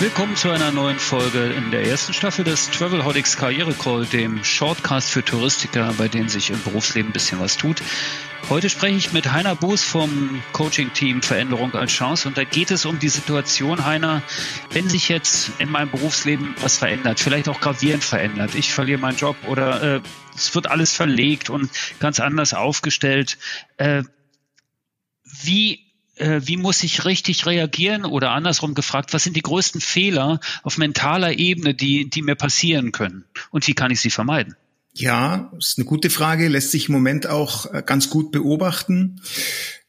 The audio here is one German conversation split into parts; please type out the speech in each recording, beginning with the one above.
Willkommen zu einer neuen Folge in der ersten Staffel des Travelholics Karriere Call, dem Shortcast für Touristiker, bei denen sich im Berufsleben ein bisschen was tut. Heute spreche ich mit Heiner Boos vom Coaching-Team Veränderung als Chance und da geht es um die Situation, Heiner, wenn sich jetzt in meinem Berufsleben was verändert, vielleicht auch gravierend verändert, ich verliere meinen Job oder äh, es wird alles verlegt und ganz anders aufgestellt. Äh, wie äh, wie muss ich richtig reagieren oder andersrum gefragt, was sind die größten Fehler auf mentaler Ebene, die, die mir passieren können und wie kann ich sie vermeiden? Ja, ist eine gute Frage, lässt sich im Moment auch äh, ganz gut beobachten.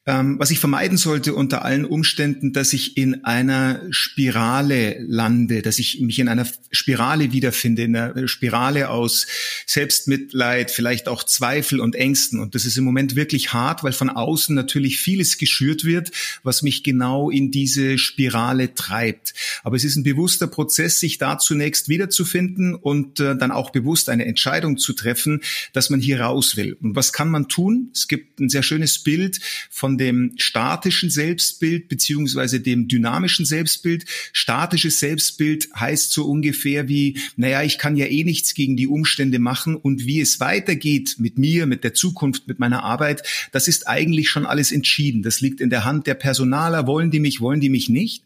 Ähm, was ich vermeiden sollte unter allen Umständen, dass ich in einer Spirale lande, dass ich mich in einer Spirale wiederfinde, in einer Spirale aus Selbstmitleid, vielleicht auch Zweifel und Ängsten. Und das ist im Moment wirklich hart, weil von außen natürlich vieles geschürt wird, was mich genau in diese Spirale treibt. Aber es ist ein bewusster Prozess, sich da zunächst wiederzufinden und äh, dann auch bewusst eine Entscheidung zu treffen, dass man hier raus will. Und was kann man tun? Es gibt ein sehr schönes Bild von dem statischen Selbstbild beziehungsweise dem dynamischen Selbstbild. Statisches Selbstbild heißt so ungefähr wie, naja, ich kann ja eh nichts gegen die Umstände machen und wie es weitergeht mit mir, mit der Zukunft, mit meiner Arbeit, das ist eigentlich schon alles entschieden. Das liegt in der Hand der Personaler. Wollen die mich, wollen die mich nicht?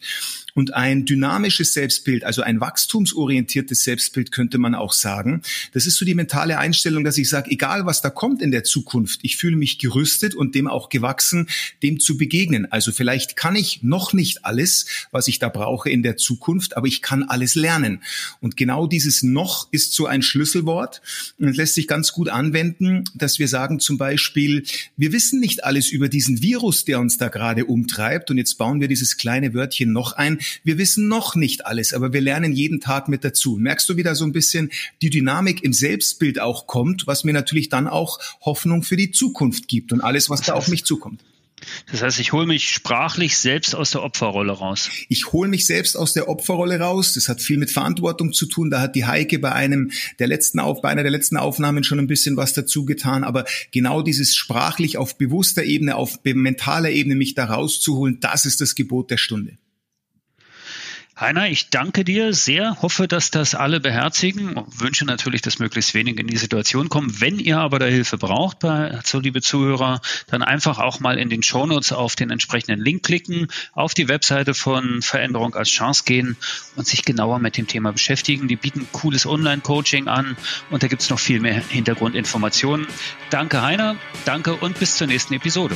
Und ein dynamisches Selbstbild, also ein wachstumsorientiertes Selbstbild könnte man auch sagen. Das ist so die mentale Einstellung, dass ich sage, egal was da kommt in der Zukunft, ich fühle mich gerüstet und dem auch gewachsen, dem zu begegnen. Also vielleicht kann ich noch nicht alles, was ich da brauche in der Zukunft, aber ich kann alles lernen. Und genau dieses noch ist so ein Schlüsselwort und es lässt sich ganz gut anwenden, dass wir sagen zum Beispiel, wir wissen nicht alles über diesen Virus, der uns da gerade umtreibt und jetzt bauen wir dieses kleine Wörtchen noch ein wir wissen noch nicht alles, aber wir lernen jeden Tag mit dazu. Merkst du, wie da so ein bisschen die Dynamik im Selbstbild auch kommt, was mir natürlich dann auch Hoffnung für die Zukunft gibt und alles, was da auf mich zukommt. Das heißt, ich hole mich sprachlich selbst aus der Opferrolle raus. Ich hole mich selbst aus der Opferrolle raus. Das hat viel mit Verantwortung zu tun. Da hat die Heike bei einem der letzten Auf, bei einer der letzten Aufnahmen schon ein bisschen was dazu getan. Aber genau dieses sprachlich auf bewusster Ebene, auf mentaler Ebene mich da rauszuholen, das ist das Gebot der Stunde. Heiner, ich danke dir sehr, hoffe, dass das alle beherzigen und wünsche natürlich, dass möglichst wenige in die Situation kommen. Wenn ihr aber da Hilfe braucht, so liebe Zuhörer, dann einfach auch mal in den Shownotes auf den entsprechenden Link klicken, auf die Webseite von Veränderung als Chance gehen und sich genauer mit dem Thema beschäftigen. Die bieten cooles Online-Coaching an und da gibt es noch viel mehr Hintergrundinformationen. Danke Heiner, danke und bis zur nächsten Episode.